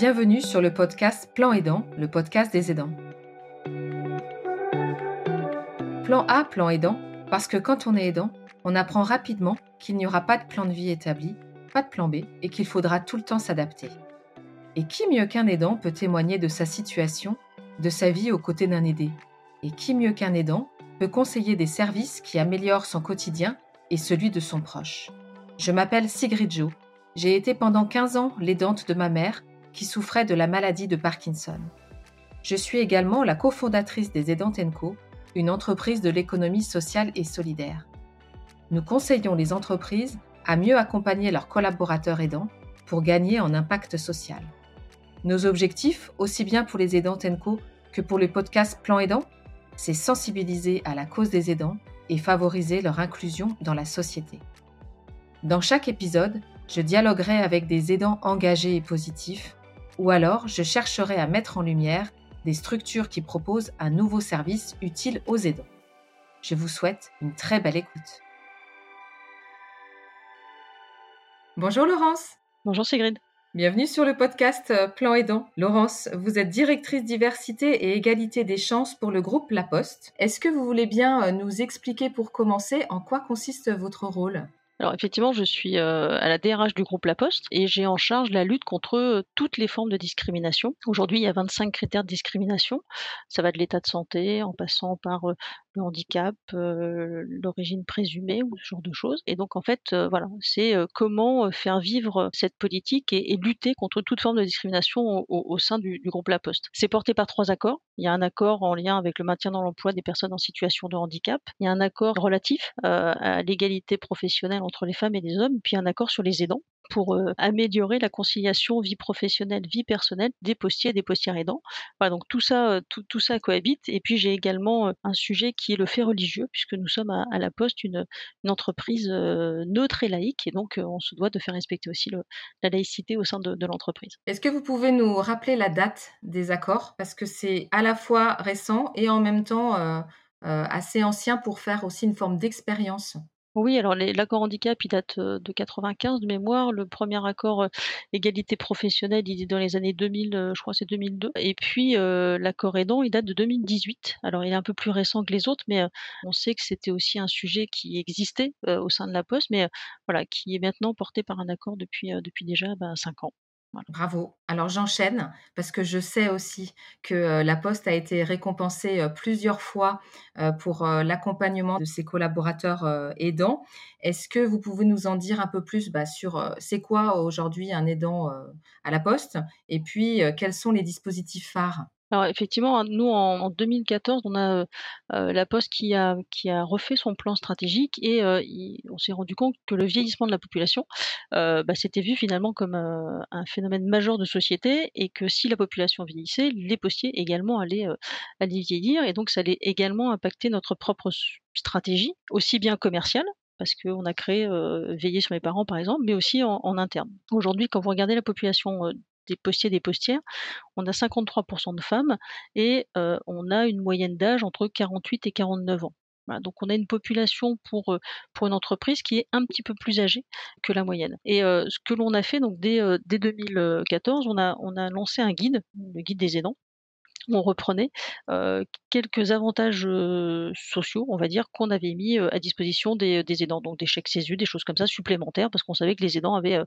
Bienvenue sur le podcast Plan Aidant, le podcast des aidants. Plan A, plan aidant, parce que quand on est aidant, on apprend rapidement qu'il n'y aura pas de plan de vie établi, pas de plan B, et qu'il faudra tout le temps s'adapter. Et qui mieux qu'un aidant peut témoigner de sa situation, de sa vie aux côtés d'un aidé? Et qui mieux qu'un aidant peut conseiller des services qui améliorent son quotidien et celui de son proche? Je m'appelle Sigrid Jo. J'ai été pendant 15 ans l'aidante de ma mère qui souffrait de la maladie de Parkinson. Je suis également la cofondatrice des Aidantes Co, une entreprise de l'économie sociale et solidaire. Nous conseillons les entreprises à mieux accompagner leurs collaborateurs aidants pour gagner en impact social. Nos objectifs, aussi bien pour les aidants TENCO que pour le podcast Plan Aidant, c'est sensibiliser à la cause des aidants et favoriser leur inclusion dans la société. Dans chaque épisode, je dialoguerai avec des aidants engagés et positifs, ou alors je chercherai à mettre en lumière des structures qui proposent un nouveau service utile aux aidants. Je vous souhaite une très belle écoute. Bonjour Laurence. Bonjour Sigrid. Bienvenue sur le podcast euh, Plan Aidant. Laurence, vous êtes directrice diversité et égalité des chances pour le groupe La Poste. Est-ce que vous voulez bien euh, nous expliquer pour commencer en quoi consiste votre rôle? Alors effectivement, je suis euh, à la DRH du groupe La Poste et j'ai en charge la lutte contre toutes les formes de discrimination. Aujourd'hui, il y a 25 critères de discrimination. Ça va de l'état de santé en passant par handicap, l'origine présumée ou ce genre de choses. Et donc en fait, voilà, c'est comment faire vivre cette politique et, lutter contre toute forme de discrimination au, sein du, du, groupe La Poste. C'est porté par trois accords. Il y a un accord en lien avec le maintien dans l'emploi des personnes en situation de handicap. Il y a un accord relatif à l'égalité professionnelle entre les femmes et les hommes, puis un accord sur les aidants pour euh, améliorer la conciliation vie professionnelle, vie personnelle des postiers et des postières aidants. Donc tout ça, euh, tout, ça cohabite. Et puis j'ai également euh, un sujet qui est le fait religieux, puisque nous sommes à, la Poste une, entreprise neutre et laïque, et donc on se doit de faire respecter aussi la laïcité au sein de, l'entreprise. Est-ce que vous pouvez nous rappeler la date des accords? Parce que c'est à la fois récent et en même temps assez ancien pour faire aussi une forme d'expérience. Oui, alors l'accord handicap, il date de 95 de mémoire. Le premier accord égalité professionnelle, il est dans les années 2000, je crois c'est 2002. Et puis l'accord aidant, il date de 2018. Alors il est un peu plus récent que les autres, mais on sait que c'était aussi un sujet qui existait au sein de la Poste, mais voilà, qui est maintenant porté par un accord depuis, depuis déjà ben, 5 ans. Bravo. Alors j'enchaîne parce que je sais aussi que la Poste a été récompensée plusieurs fois pour l'accompagnement de ses collaborateurs aidants. Est-ce que vous pouvez nous en dire un peu plus bah, sur c'est quoi aujourd'hui un aidant à la Poste? Et puis quels sont les dispositifs phares? Alors effectivement, hein, nous en 2014, on a, La Poste qui a qui a refait son plan stratégique et on s'est rendu compte que le vieillissement de la population, bah, c'était vu finalement comme, un phénomène majeur de société et que si la population vieillissait, les postiers également allaient, allaient vieillir et donc ça allait également impacter notre propre stratégie, aussi bien commerciale, parce qu'on a créé, Veiller sur mes parents par exemple, mais aussi en interne. Aujourd'hui, quand vous regardez la population, des postiers des postières, on a 53% de femmes et on a une moyenne d'âge entre 48 et 49 ans. donc on a une population pour, pour une entreprise qui est un petit peu plus âgée que la moyenne. Et ce que l'on a fait donc dès, dès 2014, on a, on a lancé un guide, le guide des aidants, on reprenait quelques avantages sociaux, on va dire, qu'on avait mis à disposition des, aidants, donc des chèques CESU, des choses comme ça supplémentaires, parce qu'on savait que les aidants avaient,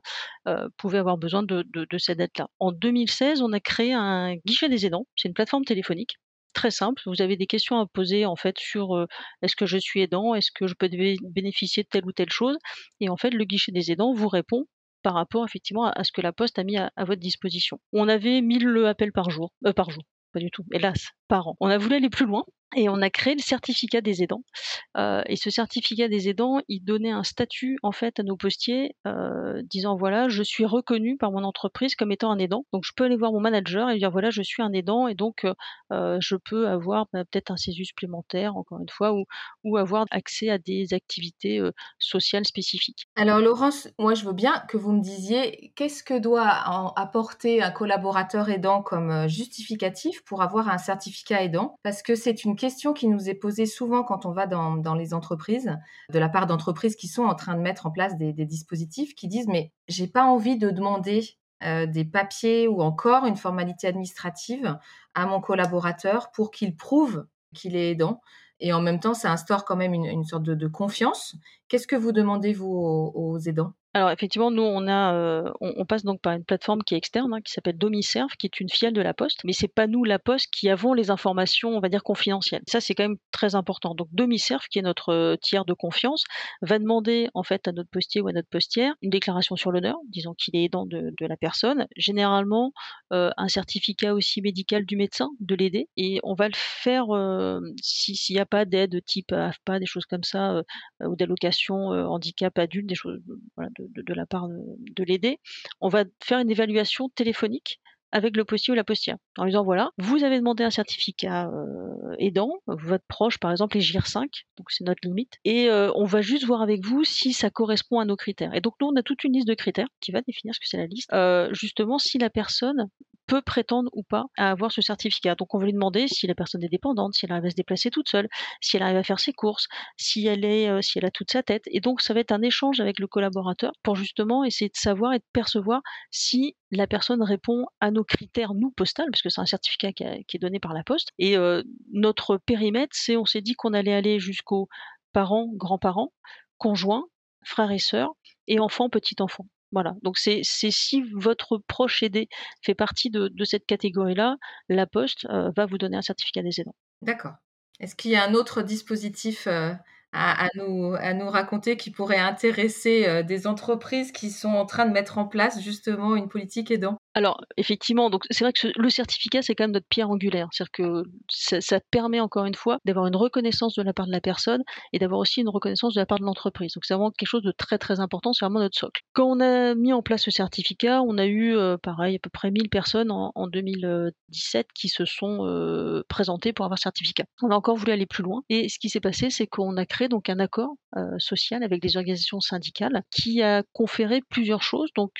pouvaient avoir besoin de, de cette aide-là. En 2016, on a créé un guichet des aidants, c'est une plateforme téléphonique très simple. Vous avez des questions à poser en fait sur est-ce que je suis aidant, est-ce que je peux bénéficier de telle ou telle chose, et en fait le guichet des aidants vous répond par rapport effectivement à, ce que la Poste a mis à, votre disposition. On avait 1000 appels par jour, par jour, pas du tout, hélas, On a voulu aller plus loin et on a créé le certificat des aidants. Euh, et ce certificat des aidants, il donnait un statut en fait à nos postiers, euh, disant voilà, je suis reconnu par mon entreprise comme étant un aidant. Donc je peux aller voir mon manager et dire voilà, je suis un aidant et donc euh, je peux avoir bah, peut-être un CESU supplémentaire, encore une fois, ou avoir accès à des activités sociales spécifiques. Alors Laurence, moi je veux bien que vous me disiez qu'est-ce que doit apporter un collaborateur aidant comme justificatif pour avoir un certificat aidant, parce que c'est une question qui nous est posée souvent quand on va dans, les entreprises, de la part d'entreprises qui sont en train de mettre en place des, dispositifs qui disent mais j'ai pas envie de demander des papiers ou encore une formalité administrative à mon collaborateur pour qu'il prouve qu'il est aidant. Et en même temps, ça instaure quand même une, sorte de, confiance. Qu'est-ce que vous demandez, vous, aux aidants? Alors effectivement, nous on a, euh, on, passe donc par une plateforme qui est externe, hein, qui s'appelle Domiserve, qui est une filiale de la Poste, mais c'est pas nous la Poste qui avons les informations, on va dire confidentielles. Ça c'est quand même très important. Donc Domiserve, qui est notre euh, tiers de confiance, va demander en fait à notre postier ou à notre postière une déclaration sur l'honneur, disant qu'il est aidant de, la personne, généralement euh, un certificat aussi médical du médecin de l'aider, et on va le faire s'il n'y a pas d'aide type AFPA, des choses comme ça, ou d'allocation handicap adulte, des choses de, la part de, l'aider, on va faire une évaluation téléphonique avec le postier ou la postière en lui disant voilà, vous avez demandé un certificat euh, aidant, votre proche par exemple est GIR 5, donc c'est notre limite, et euh, on va juste voir avec vous si ça correspond à nos critères. Et donc nous on a toute une liste de critères qui va définir ce que c'est la liste, euh, justement si la personne peut prétendre ou pas à avoir ce certificat. Donc on va lui demander si la personne est dépendante, si elle arrive à se déplacer toute seule, si elle arrive à faire ses courses, si elle est, euh, si elle a toute sa tête. Et donc ça va être un échange avec le collaborateur pour justement essayer de savoir et de percevoir si la personne répond à nos critères nous postal, parce que c'est un certificat qui, est donné par la poste. Et euh, notre périmètre, c'est on s'est dit qu'on allait aller jusqu'aux parents, grands-parents, conjoints, frères et sœurs et enfants, petits-enfants. Voilà, donc c'est si votre proche aidé fait partie de, cette catégorie-là, la Poste euh, va vous donner un certificat des aidants. D'accord. Est-ce qu'il y a un autre dispositif euh, à, nous, à nous raconter qui pourrait intéresser euh, des entreprises qui sont en train de mettre en place justement une politique aidant? Alors, effectivement, c'est vrai que le certificat, c'est quand même notre pierre angulaire. C'est-à-dire que ça, permet encore une fois d'avoir une reconnaissance de la part de la personne et d'avoir aussi une reconnaissance de la part de l'entreprise. Donc c'est vraiment quelque chose de très très important, c'est vraiment notre socle. Quand on a mis en place ce certificat, on a eu euh, pareil à peu près 1000 personnes en, 2017 qui se sont euh, présentées pour avoir certificat. On a encore voulu aller plus loin et ce qui s'est passé, c'est qu'on a créé donc un accord euh, social avec des organisations syndicales qui a conféré plusieurs choses. Donc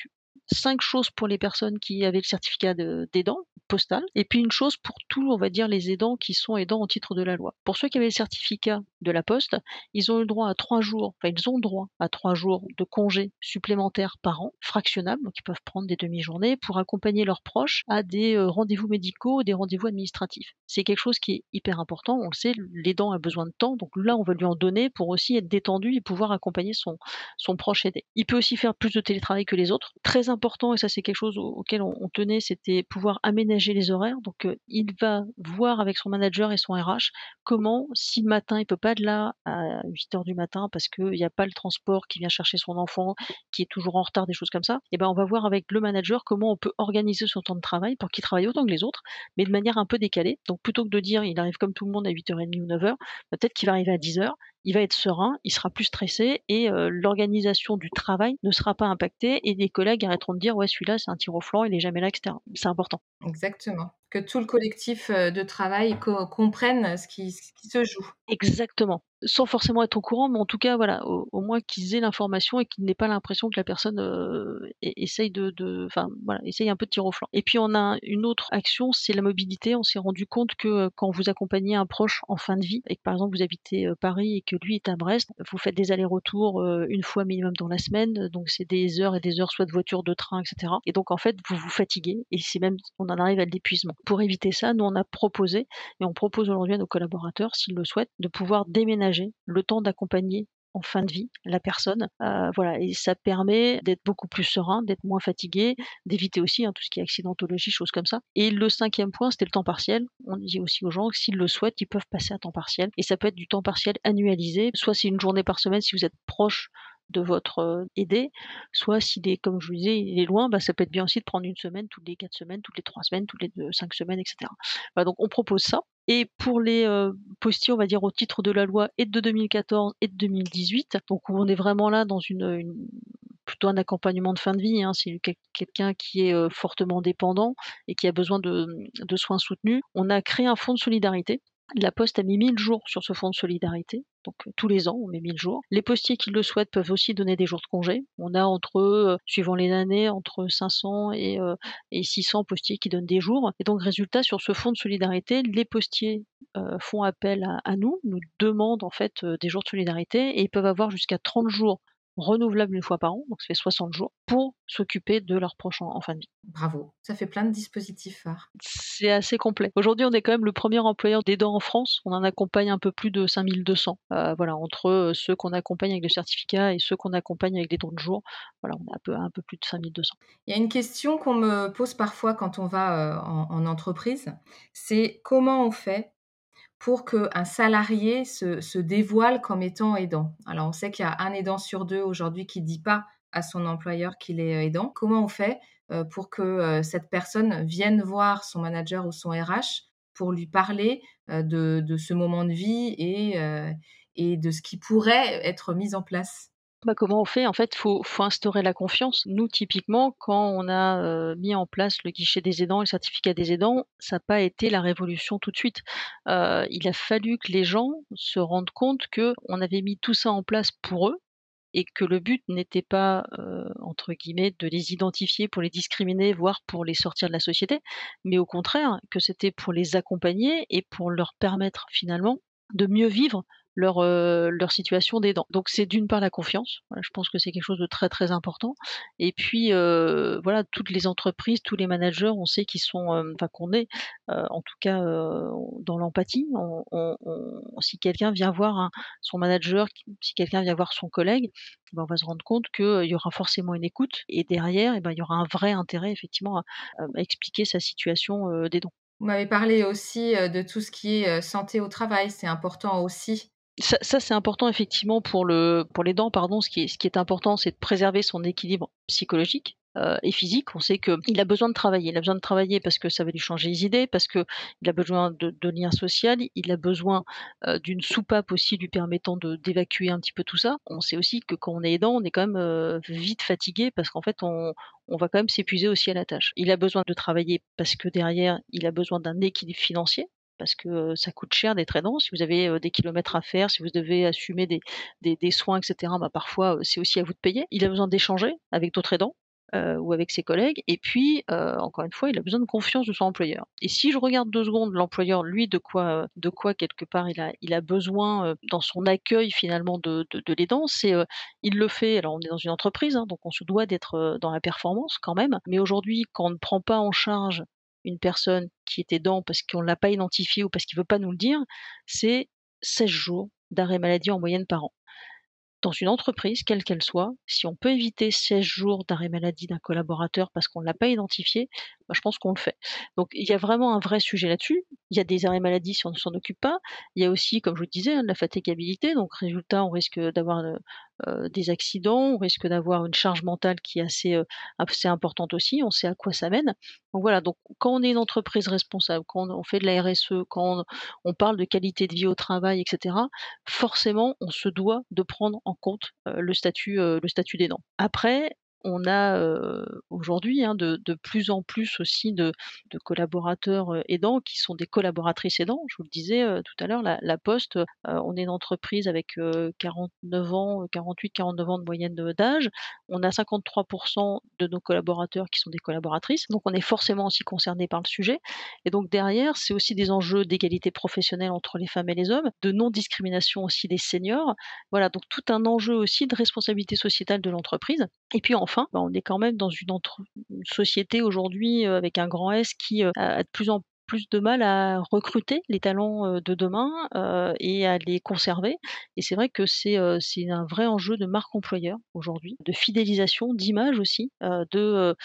cinq choses pour les personnes qui avaient le certificat d'aidant postal, et puis une chose pour tous, on va dire, les aidants qui sont aidants au titre de la loi. Pour ceux qui avaient le certificat de la Poste, ils ont le droit à trois jours, enfin ils ont droit à trois jours de congés supplémentaires par an, fractionnables, donc ils peuvent prendre des demi-journées pour accompagner leurs proches à des euh, rendez-vous médicaux, des rendez-vous administratifs. C'est quelque chose qui est hyper important, on le sait, l'aidant a besoin de temps, donc là on va lui en donner pour aussi être détendu et pouvoir accompagner son, son proche aidé. Il peut aussi faire plus de télétravail que les autres. Très important, et ça c'est quelque chose auquel on, tenait, c'était pouvoir aménager les horaires. Donc euh, il va voir avec son manager et son RH comment, si le matin il peut pas être là à 8 heures du matin parce qu'il n'y a pas le transport qui vient chercher son enfant, qui est toujours en retard, des choses comme ça, et ben on va voir avec le manager comment on peut organiser son temps de travail pour qu'il travaille autant que les autres, mais de manière un peu décalée. Donc plutôt que de dire il arrive comme tout le monde à 8h30 ou 9h, peut-être qu'il va arriver à 10h il va être serein, il sera plus stressé et euh, l'organisation du travail ne sera pas impactée et les collègues arrêteront de dire ouais celui-là c'est un tir au flanc, il est jamais là, etc. C'est important. Exactement. Que tout le collectif euh, de travail comprenne ce qui, ce qui se joue. Exactement sans forcément être au courant, mais en tout cas, voilà, au, moins qu'ils aient l'information et qu'ils n'aient pas l'impression que la personne euh, essaye de, enfin, voilà, essaye un peu de tirer au flanc. Et puis on a une autre action, c'est la mobilité. On s'est rendu compte que euh, quand vous accompagnez un proche en fin de vie et que par exemple vous habitez euh, Paris et que lui est à Brest, vous faites des allers-retours une fois minimum dans la semaine, donc c'est des heures et des heures, soit de voiture, de train, etc. Et donc en fait, vous vous fatiguez et c'est même, on en arrive à l'épuisement. Pour éviter ça, nous on a proposé et on propose aujourd'hui à nos collaborateurs, s'ils le souhaitent, de pouvoir déménager le temps d'accompagner en fin de vie la personne. Euh, voilà, et ça permet d'être beaucoup plus serein, d'être moins fatigué, d'éviter aussi hein, tout ce qui est accidentologie, choses comme ça. Et le cinquième point, c'était le temps partiel. On dit aussi aux gens que s'ils le souhaitent, ils peuvent passer à temps partiel. Et ça peut être du temps partiel annualisé, soit c'est une journée par semaine si vous êtes proche de votre aidé, soit s'il est, comme je vous disais, il est loin, bah, ça peut être bien aussi de prendre une semaine, toutes les quatre semaines, toutes les trois semaines, toutes les cinq semaines, etc. donc on propose ça. Et pour les euh, on va dire au titre de la loi et de 2014 et de 2018, donc on est vraiment là dans une, plutôt un accompagnement de fin de vie. Hein, c'est quelqu'un qui est fortement dépendant et qui a besoin de soins soutenus. On a créé un fonds de solidarité la Poste a mis 1000 jours sur ce fonds de solidarité. Donc euh, tous les ans, on met 1000 jours. Les postiers qui le souhaitent peuvent aussi donner des jours de congé. On a entre, euh, suivant les années, entre 500 et, 600 euh, postiers qui donnent des jours. Et donc résultat, sur ce fonds de solidarité, les postiers font appel à, nous, nous demandent en fait des jours de solidarité et ils peuvent avoir jusqu'à 30 jours renouvelable une fois par an, donc ça fait 60 jours, pour s'occuper de leurs proches en, fin de vie. Bravo, ça fait plein de dispositifs phares. C'est assez complet. Aujourd'hui, on est quand même le premier employeur d'aidants en France. On en accompagne un peu plus de 5200. Euh, voilà, entre euh, ceux qu'on accompagne avec le certificat et ceux qu'on accompagne avec des dons de jour, voilà, on a un peu, un peu plus de 5200. Il y a une question qu'on me pose parfois quand on va euh, en entreprise, c'est comment on fait pour qu'un salarié se, dévoile comme étant aidant. Alors, on sait qu'il y a un aidant sur deux aujourd'hui qui ne dit pas à son employeur qu'il est euh, aidant. Comment on fait euh, pour que euh, cette personne vienne voir son manager ou son RH pour lui parler de, ce moment de vie et, et de ce qui pourrait être mis en place? Bah, comment on fait En fait, il faut, instaurer la confiance. Nous, typiquement, quand on a euh, mis en place le guichet des aidants, le certificat des aidants, ça n'a pas été la révolution tout de suite. Euh, il a fallu que les gens se rendent compte qu'on avait mis tout ça en place pour eux et que le but n'était pas, euh, entre guillemets, de les identifier pour les discriminer, voire pour les sortir de la société, mais au contraire, que c'était pour les accompagner et pour leur permettre finalement de mieux vivre leur, euh, leur situation d'aidant. Donc c'est d'une part la confiance, je pense que c'est quelque chose de très très important. Et puis euh, voilà, toutes les entreprises, tous les managers, on sait qu'ils sont, euh, enfin qu'on est, en tout cas dans l'empathie. si quelqu'un vient voir son manager, si quelqu'un vient voir son collègue, ben, on va se rendre compte qu'il y aura forcément une écoute et derrière, et eh ben, il y aura un vrai intérêt effectivement à, expliquer sa situation d'aidant. Vous m'avez parlé aussi de tout ce qui est santé au travail, c'est important aussi ça, c'est important effectivement pour le pour les dents, pardon. Ce qui est, important, c'est de préserver son équilibre psychologique euh, et physique. On sait qu'il a besoin de travailler. Il a besoin de travailler parce que ça va lui changer les idées, parce qu'il a besoin de, liens sociaux, il a besoin euh, d'une soupape aussi lui permettant d'évacuer un petit peu tout ça. On sait aussi que quand on est aidant, on est quand même euh, vite fatigué parce qu'en fait, on va quand même s'épuiser aussi à la tâche. Il a besoin de travailler parce que derrière, il a besoin d'un équilibre financier parce que ça coûte cher d'être aidant. Si vous avez des kilomètres à faire, si vous devez assumer des, soins, etc., bah parfois c'est aussi à vous de payer. Il a besoin d'échanger avec d'autres aidants. ou avec ses collègues. Et puis, encore une fois, il a besoin de confiance de son employeur. Et si je regarde deux secondes l'employeur, lui, de quoi, de quoi quelque part il a, besoin dans son accueil finalement de, de, l'aidant, c'est il le fait. Alors, on est dans une entreprise, hein, donc on se doit d'être dans la performance quand même. Mais aujourd'hui, quand on ne prend pas en charge une personne qui est aidant parce qu'on ne l'a pas identifié ou parce qu'il ne veut pas nous le dire, c'est 16 jours d'arrêt maladie en moyenne par an. Dans une entreprise, quelle qu'elle soit, si on peut éviter 16 jours d'arrêt maladie d'un collaborateur parce qu'on ne l'a pas identifié, je pense qu'on le fait. Donc il y a vraiment un vrai sujet là-dessus. Il y a des arrêts maladie si on ne s'en occupe pas. Il y a aussi, comme je vous le disais, hein, de la fatigabilité. Donc résultat, on risque d'avoir euh, euh, des accidents, on risque d'avoir une charge mentale qui est assez, euh, assez importante aussi. On sait à quoi ça mène. Donc voilà, donc quand on est une entreprise responsable, quand on fait de la RSE, quand on, parle de qualité de vie au travail, etc., forcément, on se doit de prendre en compte le statut, le statut des dents. Après, on a aujourd'hui hein, de, plus en plus aussi de, collaborateurs aidants qui sont des collaboratrices aidants. Je vous le disais tout à l'heure, la, Poste, on est une entreprise avec 49 ans, 48, 49 ans de moyenne d'âge. On a 53% de nos collaborateurs qui sont des collaboratrices, donc on est forcément aussi concerné par le sujet. Et donc derrière, c'est aussi des enjeux d'égalité professionnelle entre les femmes et les hommes, de non-discrimination aussi des seniors. Voilà, donc tout un enjeu aussi de responsabilité sociétale de l'entreprise. Et puis enfin, bah, on est quand même dans une, société aujourd'hui avec un grand S qui a de plus en plus de mal à recruter les talents de demain et à les conserver. Et c'est vrai que c'est un vrai enjeu de marque employeur aujourd'hui, de fidélisation, d'image aussi, de,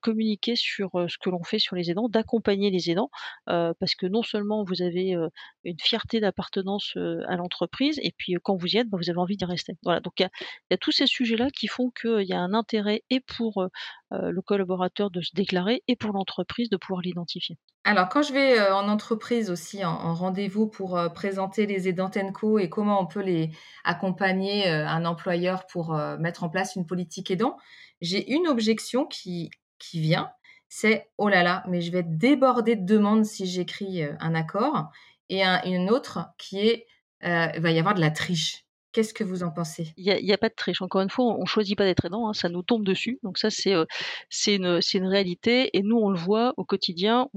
communiquer sur ce que l'on fait sur les aidants, d'accompagner les aidants, parce que non seulement vous avez une fierté d'appartenance à l'entreprise, et puis quand vous y êtes, bah, vous avez envie d'y rester. Voilà, donc il y, y a, tous ces sujets-là qui font qu'il y a un intérêt et pour le collaborateur de se déclarer et pour l'entreprise de pouvoir l'identifier. Alors, quand je vais en entreprise aussi, en, rendez-vous pour présenter les aidants Tenco et comment on peut les accompagner, un employeur pour mettre en place une politique aidant, j'ai une objection qui, qui vient, c'est oh là là, mais je vais être débordée de demandes si j'écris un accord, et une autre qui est il va y avoir de la triche. Qu'est-ce que vous en pensez? Il n'y a, pas de triche. Encore une fois, on ne choisit pas d'être aidant, hein, ça nous tombe dessus. Donc ça, c'est une, une réalité. Et nous, on le voit au quotidien.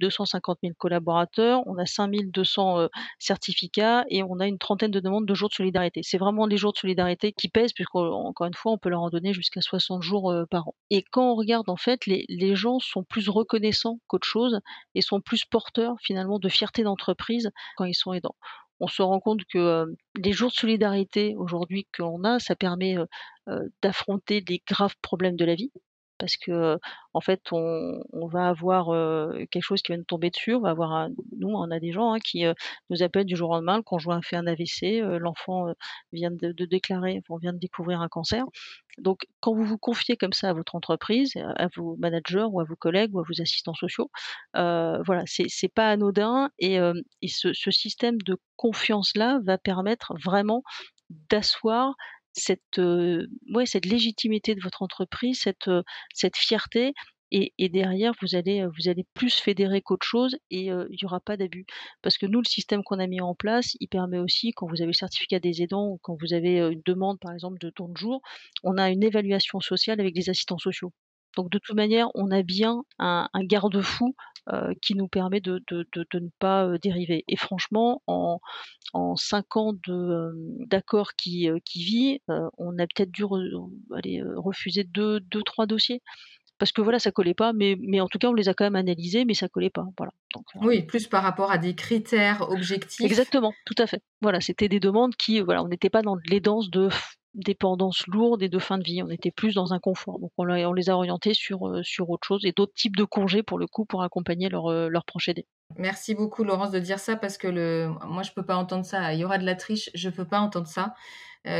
250 000 collaborateurs, on a 5 200 certificats et on a une trentaine de demandes de jours de solidarité. C'est vraiment les jours de solidarité qui pèsent, puisqu'encore une fois, on peut leur en donner jusqu'à 60 jours par an. Et quand on regarde, en fait, les, les gens sont plus reconnaissants qu'autre chose et sont plus porteurs finalement de fierté d'entreprise quand ils sont aidants on se rend compte que les jours de solidarité aujourd'hui qu'on a, ça permet d'affronter des graves problèmes de la vie. Parce que en fait, on, va avoir quelque chose qui va nous tomber dessus. On va avoir nous, on a des gens hein, qui nous appellent du jour au lendemain. Le conjoint fait un AVC, l'enfant vient de, déclarer, on vient de découvrir un cancer. Donc, quand vous vous confiez comme ça à votre entreprise, à vos managers ou à vos collègues ou à vos assistants sociaux, voilà, c'est pas anodin et, ce, ce, système de confiance-là va permettre vraiment d'asseoir cette, ouais, cette légitimité de votre entreprise, cette, cette fierté et, derrière, vous allez, vous allez plus fédérer qu'autre chose et il n'y aura pas d'abus. Parce que nous, le système qu'on a mis en place, il permet aussi, quand vous avez le certificat des aidants ou quand vous avez une demande, par exemple, de temps de jour, on a une évaluation sociale avec des assistants sociaux. Donc de toute manière, on a bien un, garde-fou qui nous permet de, ne pas dériver. Et franchement, en, en cinq ans d'accord qui, qui vit, on a peut-être dû aller, refuser deux, deux, trois dossiers parce que voilà, ça collait pas, mais, mais en tout cas, on les a quand même analysés, mais ça collait pas. Voilà. Donc, euh, oui, plus par rapport à des critères objectifs. Exactement, tout à fait. Voilà, c'était des demandes qui, voilà, on n'était pas dans les danses de dépendance lourde et de fin de vie. On était plus dans un confort. Donc on, les a orientés sur, euh, sur autre chose et d'autres types de congés pour le coup pour accompagner leur, euh, leur proche aidé. Merci beaucoup Laurence de dire ça parce que le, moi je peux pas entendre ça. Il y aura de la triche, je peux pas entendre ça.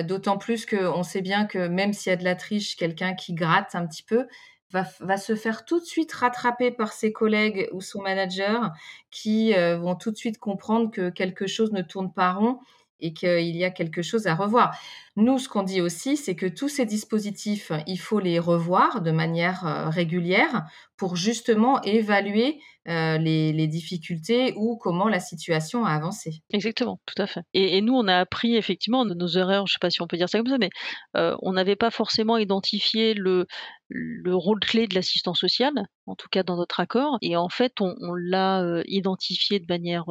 D'autant plus qu'on sait bien que même s'il y a de la triche, quelqu'un qui gratte un petit peu, va, se faire tout de suite rattraper par ses collègues ou son manager qui euh, vont tout de suite comprendre que quelque chose ne tourne pas rond et qu'il y a quelque chose à revoir. Nous, ce qu'on dit aussi, c'est que tous ces dispositifs, il faut les revoir de manière euh, régulière pour justement évaluer euh, les, difficultés ou comment la situation a avancé. Exactement, tout à fait. Et, nous, on a appris effectivement de nos erreurs, je ne sais pas si on peut dire ça comme ça, mais euh, on n'avait pas forcément identifié le, le rôle clé de l'assistant social, en tout cas dans notre accord. Et en fait, on, l'a euh, identifié de manière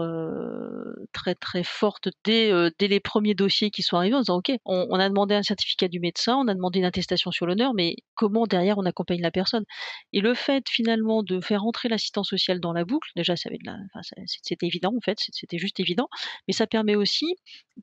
très très forte dès, dès les premiers dossiers qui sont arrivés en disant, OK, on, a demandé un certificat du médecin, on a demandé une attestation sur l'honneur, mais comment derrière on accompagne la personne? Et le fait finalement de faire entrer l'assistant social dans la boucle, déjà c'était évident en fait, c'était juste évident, mais ça permet aussi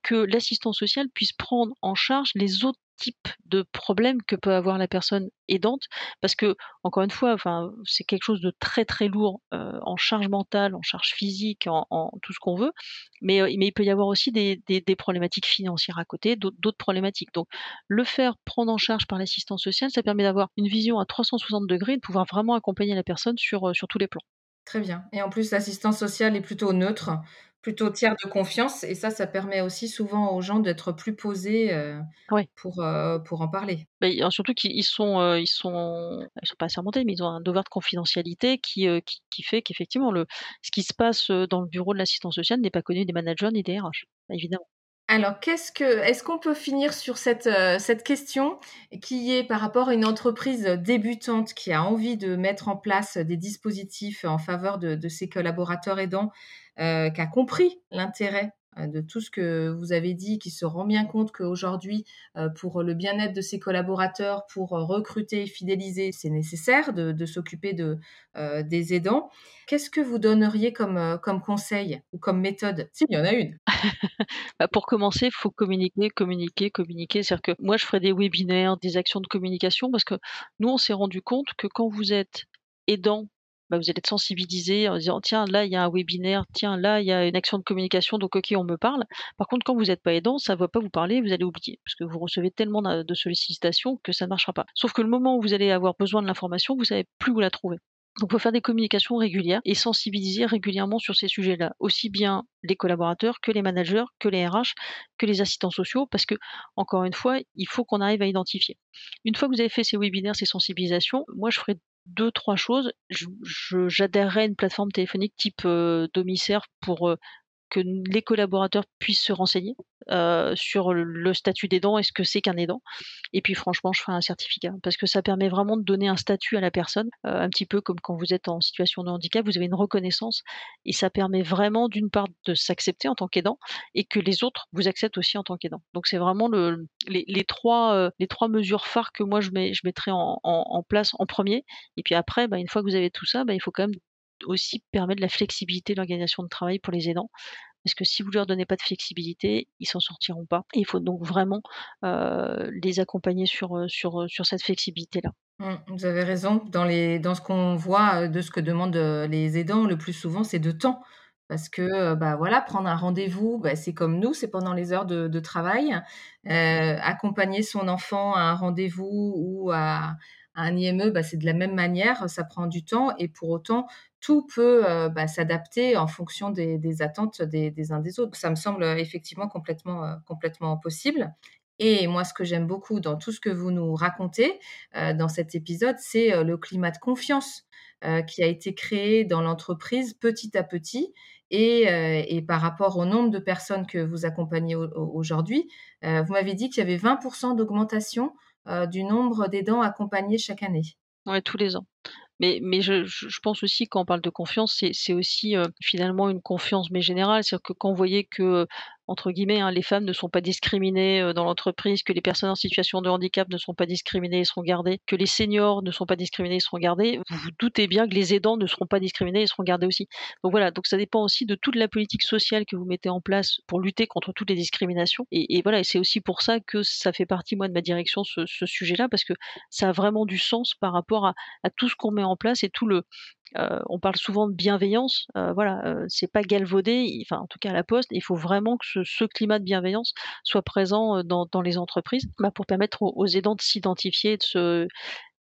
que l'assistant social puisse prendre en charge les autres type de problème que peut avoir la personne aidante, parce que encore une fois, c'est quelque chose de très très lourd euh, en charge mentale, en charge physique, en, tout ce qu'on veut, mais, euh, mais il peut y avoir aussi des, problématiques financières à côté, d'autres problématiques. Donc, le faire prendre en charge par l'assistance sociale, ça permet d'avoir une vision à 360 degrés de pouvoir vraiment accompagner la personne euh, sur tous les plans. Très bien. Et en plus, l'assistance sociale est plutôt neutre plutôt tiers de confiance et ça, ça permet aussi souvent aux gens d'être plus posés euh, pour, euh, pour en parler. surtout qu'ils sont, euh, ils sont, ils sont pas assermentés, mais ils ont un devoir de confidentialité qui, qui, fait qu'effectivement, le, ce qui se passe dans le bureau de l'assistance sociale n'est pas connu des managers ni des RH, évidemment. Alors, qu'est-ce que, est-ce qu'on peut finir sur cette, cette question qui est par rapport à une entreprise débutante qui a envie de mettre en place des dispositifs en faveur de, de ses collaborateurs aidants euh, qui a compris l'intérêt euh, de tout ce que vous avez dit, qui se rend bien compte qu'aujourd'hui, euh, pour le bien-être de ses collaborateurs, pour recruter et fidéliser, c'est nécessaire de, s'occuper de, des aidants. Qu'est-ce que vous donneriez comme, conseil ou comme méthode? S'il y en a une. Bah, pour commencer, il faut communiquer, communiquer, communiquer. C'est-à-dire que moi, je ferai des webinaires, des actions de communication, parce que nous, on s'est rendu compte que quand vous êtes aidant bah, vous allez être sensibilisé en disant tiens là il y a un webinaire, tiens là il y a une action de communication donc ok on me parle. Par contre quand vous n'êtes pas aidant ça ne va pas vous parler, vous allez oublier parce que vous recevez tellement de sollicitations que ça ne marchera pas. Sauf que le moment où vous allez avoir besoin de l'information vous savez plus où la trouver. Donc, il faut faire des communications régulières et sensibiliser régulièrement sur ces sujets-là, aussi bien les collaborateurs que les managers, que les RH, que les assistants sociaux, parce que, encore une fois, il faut qu'on arrive à identifier. Une fois que vous avez fait ces webinaires, ces sensibilisations, moi, je ferai deux, trois choses. J'adhérerais à une plateforme téléphonique type Domiserve pour que les collaborateurs puissent se renseigner sur le statut d'aidant et ce que c'est qu'un aidant. Et puis franchement, je ferai un certificat parce que ça permet vraiment de donner un statut à la personne, un petit peu comme quand vous êtes en situation de handicap, vous avez une reconnaissance et ça permet vraiment d'une part de s'accepter en tant qu'aidant et que les autres vous acceptent aussi en tant qu'aidant. Donc c'est vraiment le, les, trois, mesures phares que moi je mettrai en, place en premier. Et puis après, bah, une fois que vous avez tout ça, bah, il faut quand même aussi permettre de la flexibilité de l'organisation de travail pour les aidants. Parce que si vous ne leur donnez pas de flexibilité, ils s'en sortiront pas. il faut donc vraiment les accompagner sur, sur, sur cette flexibilité-là. Mmh, vous avez raison. Dans, les, dans ce qu'on voit de ce que demandent les aidants, le plus souvent, c'est de temps. Parce que, bah voilà, prendre un rendez-vous, bah, c'est comme nous, c'est pendant les heures de, travail. accompagner son enfant à un rendez-vous ou à, un IME, bah, c'est de la même manière, ça prend du temps et pour autant, tout peut euh, bah, s'adapter en fonction des, attentes des, uns des autres. Ça me semble euh, effectivement complètement, euh, complètement possible. Et moi, ce que j'aime beaucoup dans tout ce que vous nous racontez dans cet épisode, c'est le climat de confiance qui a été créé dans l'entreprise petit à petit. Et, par rapport au nombre de personnes que vous accompagnez aujourd'hui, vous m'avez dit qu'il y avait 20% d'augmentation du nombre d'aidants accompagnés chaque année. Oui, tous les ans. Mais, mais je, je, pense aussi quand on parle de confiance, c'est aussi finalement une confiance mais générale. C'est-à-dire que quand vous voyez que entre guillemets, hein, les femmes ne sont pas discriminées dans l'entreprise, que les personnes en situation de handicap ne sont pas discriminées et seront gardées, que les seniors ne sont pas discriminés et seront gardés, vous vous doutez bien que les aidants ne seront pas discriminés et seront gardés aussi. Donc voilà, donc ça dépend aussi de toute la politique sociale que vous mettez en place pour lutter contre toutes les discriminations. Et, voilà, et c'est aussi pour ça que ça fait partie, moi, de ma direction, ce, sujet-là, parce que ça a vraiment du sens par rapport à tout ce qu'on met en place et tout le, euh, on parle souvent de bienveillance. Euh, voilà, euh, c'est pas galvaudé. Enfin, en tout cas à la Poste, il faut vraiment que ce, climat de bienveillance soit présent dans, les entreprises, bah, pour permettre aux, aidants de s'identifier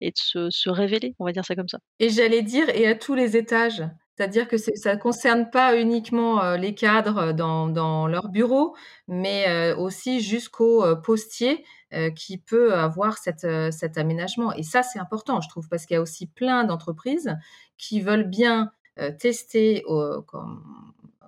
et de se, révéler, on va dire ça comme ça. Et j'allais dire, et à tous les étages. C'est-à-dire que ça ne concerne pas uniquement les cadres dans, dans leur bureau, mais aussi jusqu'aux postiers qui peut avoir cette, cet aménagement. Et ça, c'est important, je trouve, parce qu'il y a aussi plein d'entreprises qui veulent bien tester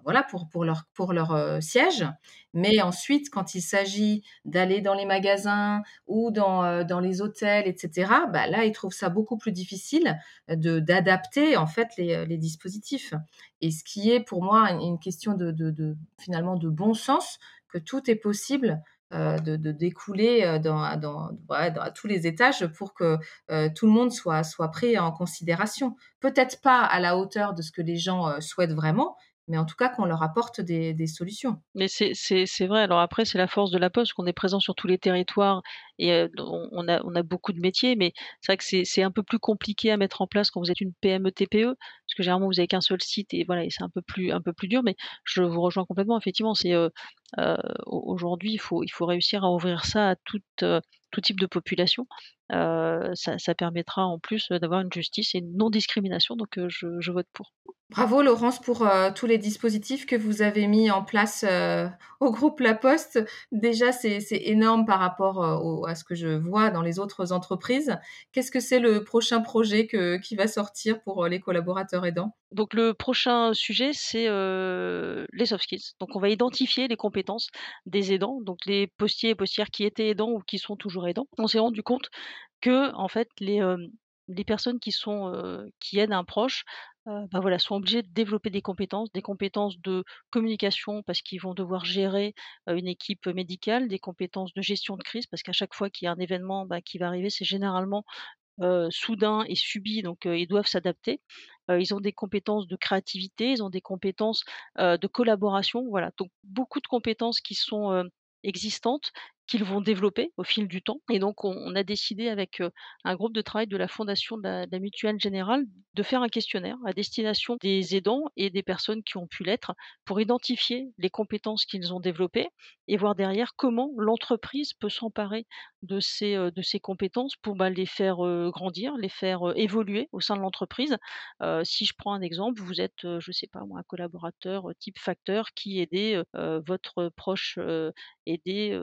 voilà, pour, pour leur, pour leur siège. Mais ensuite, quand il s'agit d'aller dans les magasins ou dans, dans les hôtels, etc., bah là, ils trouvent ça beaucoup plus difficile de, d'adapter en fait les, les, dispositifs. Et ce qui est pour moi une question de, de, de finalement de bon sens, que tout est possible euh, de, découler euh, dans, dans, à tous les étages pour que euh, tout le monde soit, soit pris en considération. Peut-être pas à la hauteur de ce que les gens souhaitent vraiment, mais en tout cas qu'on leur apporte des, solutions. Mais c'est vrai. Alors après, c'est la force de la Poste, qu'on est présent sur tous les territoires et euh, on, a, beaucoup de métiers, mais c'est vrai que c'est un peu plus compliqué à mettre en place quand vous êtes une PME TPE, parce que généralement vous n'avez qu'un seul site et voilà, c'est un peu plus dur. Mais je vous rejoins complètement. Effectivement, c'est euh, euh, aujourd'hui il faut réussir à ouvrir ça à tout type de population. Ça, ça, permettra en plus d'avoir une justice et une non-discrimination, donc je, je vote pour. Bravo Laurence pour euh, tous les dispositifs que vous avez mis en place au groupe La Poste. Déjà, c'est énorme par rapport à ce que je vois dans les autres entreprises. Qu'est-ce que c'est le prochain projet que, qui va sortir pour les collaborateurs aidants? Donc le prochain sujet, c'est les soft skills. Donc on va identifier les compétences des aidants, donc les postiers et postières qui étaient aidants ou qui sont toujours aidants. On s'est rendu compte que en fait les les personnes qui sont qui aident un proche bah, voilà, sont obligés de développer des compétences, des compétences de communication parce qu'ils vont devoir gérer une équipe médicale, des compétences de gestion de crise parce qu'à chaque fois qu'il y a un événement bah, qui va arriver, c'est généralement soudain et subi, donc ils doivent s'adapter. ils ont des compétences de créativité, ils ont des compétences de collaboration, voilà, donc beaucoup de compétences qui sont existantes qu'ils vont développer au fil du temps. Et donc, on, a décidé avec un groupe de travail de la Fondation de la, Mutuelle Générale de faire un questionnaire à destination des aidants et des personnes qui ont pu l'être pour identifier les compétences qu'ils ont développées et voir derrière comment l'entreprise peut s'emparer de ces, ces compétences pour bah, les faire grandir, les faire évoluer au sein de l'entreprise. si je prends un exemple, vous êtes, je sais pas moi, un collaborateur type facteur qui aidait votre proche aider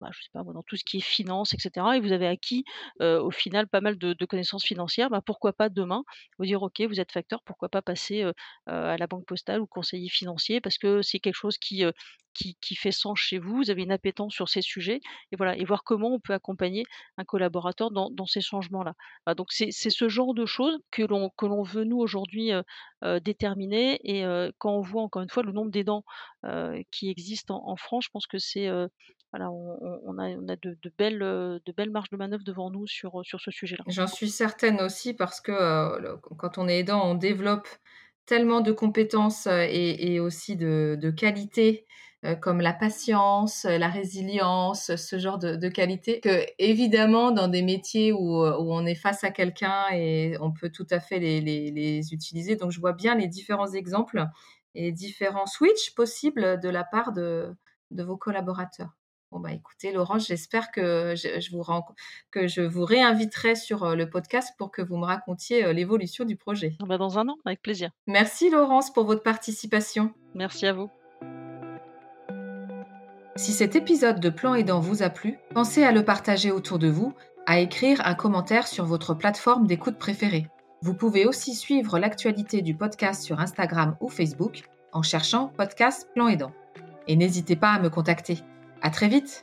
bah, je sais pas dans tout ce qui est finance, et cetera et vous avez acquis, au final pas mal de connaissances financières, bah, pourquoi pas demain vous dire: «OK, vous êtes facteur, pourquoi pas passer, à la banque postale ou conseiller financier?» parce que c'est quelque chose qui, qui fait sens chez vous, vous avez une appétence sur ces sujets et voilà et voir comment on peut accompagner un collaborateur dans ces changements-là. Bah, donc c'est ce genre de choses que l'on veut nous aujourd'hui, déterminer et quand on voit encore une fois le nombre d'aidants, qui existent en France, je pense que c'est, on a a de belles, marges de manœuvre devant nous sur, ce sujet-là. J'en suis certaine aussi parce que, le quand on est aidant, on développe tellement de compétences, heu et aussi de qualités, comme la patience, la résilience, ce genre de de qualités qu'évidemment dans des métiers où, on est face à quelqu'un et on peut tout à fait les utiliser. Donc je vois bien les différents exemples et différents switches possibles de la part de vos collaborateurs. Bon, bah, écoutez Laurence, j'espère que je je vous ren que je vous réinviterai sur, heu, le podcast pour que vous me racontiez, heu, l'évolution du projet. Ah bah, dans un an, avec plaisir. Merci Laurence pour votre participation. Merci à vous. Si cet épisode de Plan Aidant vous a plu, pensez à le partager autour de vous, à écrire un commentaire sur votre plateforme d'écoute préférée. Vous pouvez aussi suivre l'actualité du podcast sur Instagram ou Facebook en cherchant Podcast Plan Aidant. Et n'hésitez pas à me contacter. À très vite!